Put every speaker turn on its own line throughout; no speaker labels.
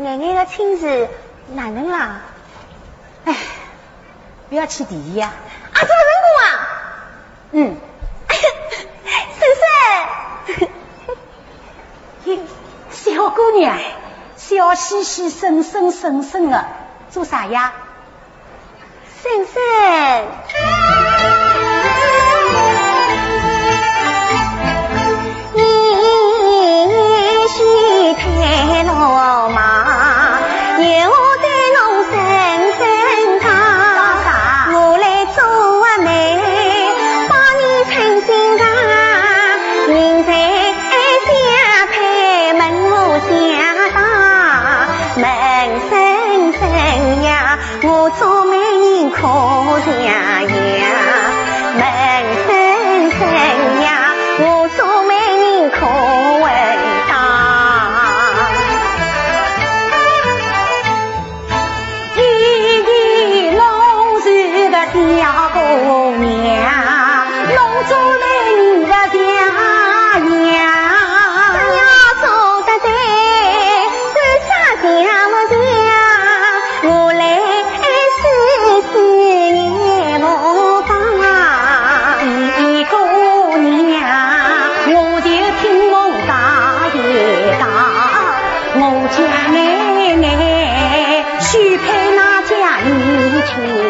奶奶的亲事哪能啦？
哎，不要去提议呀。
啊，做人工啊？
嗯。
婶
婶，小姑娘，笑嘻嘻、生生生生的，做啥呀？
婶婶。
口。家奶奶许配哪家你去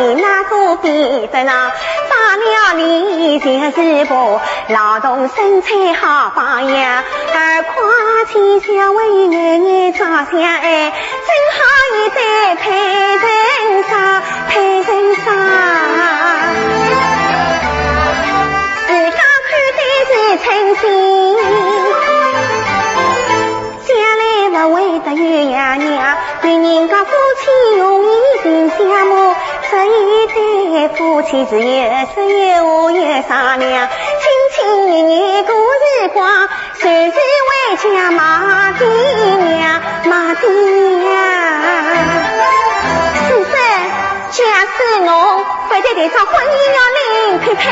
地身上扎了犁，就是布，劳动生产好榜样。二宽起相为，眼儿长相爱，正好一对配成双，配成双。自家看点是称心，将来不会得有伢娘对人家夫妻容易定下。这一对夫妻是有说有话有商量，亲亲热热过日光，随时回家马爹娘马爹娘。婶婶，假使侬非得这场婚姻要另配配，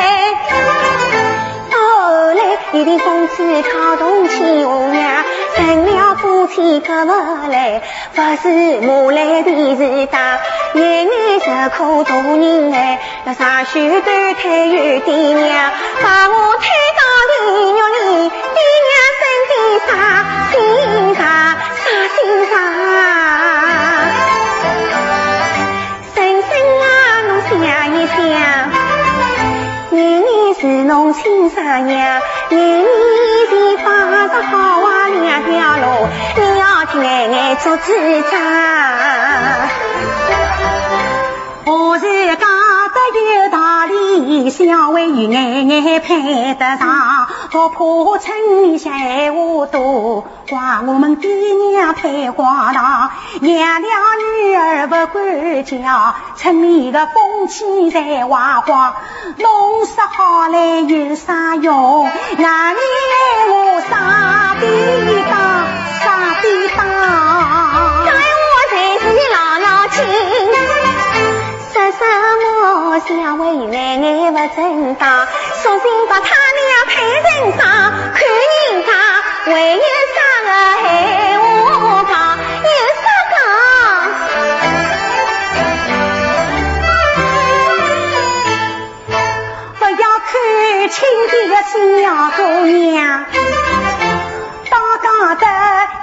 到后来一定风吹草动起红娘。成了夫妻可不来，不是马来便是大，眼眼受苦大人哎，要上学端腿有爹娘，把我推到地狱里，爹娘身体啥心啥啥心啥？婶婶啊，侬想一想，年年是侬亲生娘，年年前发的好。两条路，你要去眼眼做主张。我是讲得有道理，小为与眼眼配得上，不怕村里闲话多，怪我们爹娘太荒唐，养了女儿不管教，村里的风气在坏化。弄说好来有啥用？那里我傻逼当，啥地当？
在我才是老老亲。
什么想为奶奶不正当，索性把他俩配成双，亲爹的新娘姑娘，当家的。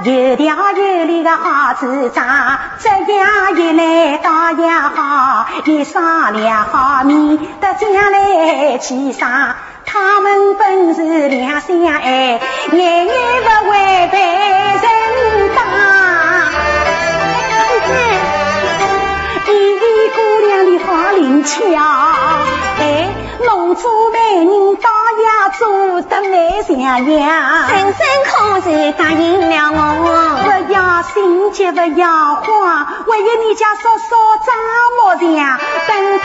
有条有理的好子长，这样一来倒也好，一商量好，免得将来起上。他们本是两相爱，眼眼不违背人也做得蛮像样。
深深可是答应了我，
不要心急，不要慌，万一你家嫂嫂张木匠，等